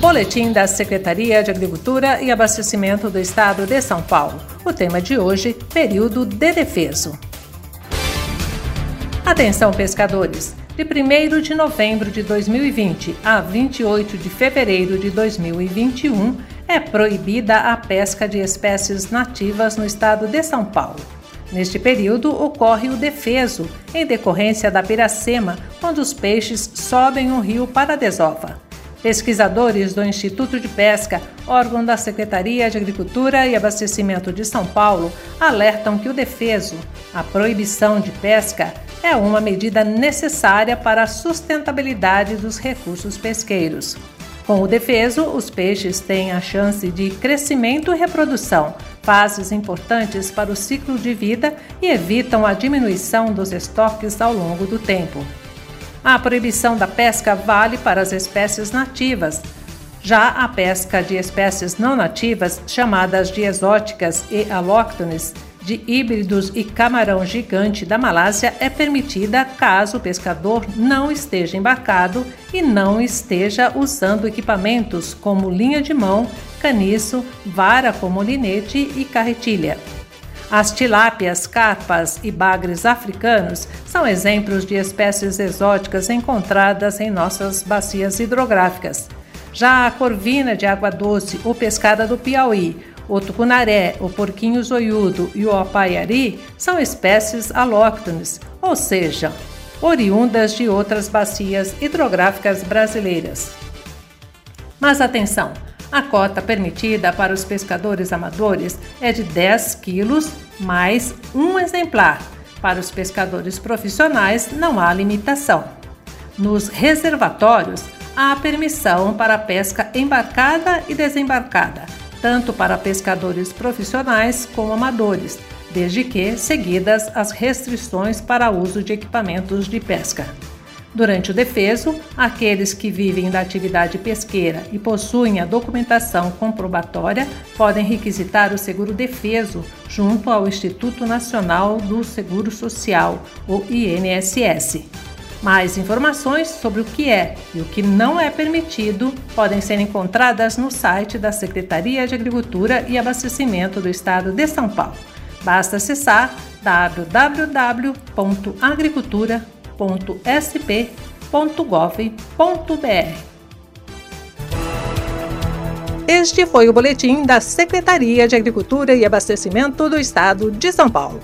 Boletim da Secretaria de Agricultura e Abastecimento do Estado de São Paulo. O tema de hoje: período de defeso. Atenção, pescadores! De 1 de novembro de 2020 a 28 de fevereiro de 2021, é proibida a pesca de espécies nativas no estado de São Paulo. Neste período, ocorre o defeso, em decorrência da piracema, quando os peixes sobem o rio para a desova. Pesquisadores do Instituto de Pesca, órgão da Secretaria de Agricultura e Abastecimento de São Paulo, alertam que o defeso, a proibição de pesca, é uma medida necessária para a sustentabilidade dos recursos pesqueiros. Com o defeso, os peixes têm a chance de crescimento e reprodução, fases importantes para o ciclo de vida e evitam a diminuição dos estoques ao longo do tempo. A proibição da pesca vale para as espécies nativas. Já a pesca de espécies não nativas, chamadas de exóticas e alóctones, de híbridos e camarão gigante da Malásia é permitida caso o pescador não esteja embarcado e não esteja usando equipamentos como linha de mão, caniço, vara como linete e carretilha. As tilápias, carpas e bagres africanos são exemplos de espécies exóticas encontradas em nossas bacias hidrográficas. Já a corvina de água doce ou pescada do Piauí, o tucunaré, o porquinho zoiudo e o apaiari são espécies alóctones, ou seja, oriundas de outras bacias hidrográficas brasileiras. Mas atenção! A cota permitida para os pescadores amadores é de 10 quilos mais um exemplar. Para os pescadores profissionais, não há limitação. Nos reservatórios, há permissão para pesca embarcada e desembarcada, tanto para pescadores profissionais como amadores, desde que seguidas as restrições para uso de equipamentos de pesca. Durante o defeso, aqueles que vivem da atividade pesqueira e possuem a documentação comprobatória podem requisitar o seguro defeso junto ao Instituto Nacional do Seguro Social, o INSS. Mais informações sobre o que é e o que não é permitido podem ser encontradas no site da Secretaria de Agricultura e Abastecimento do Estado de São Paulo. Basta acessar www.agricultura.com www.sp.gov.br. Este foi o boletim da Secretaria de Agricultura e Abastecimento do Estado de São Paulo.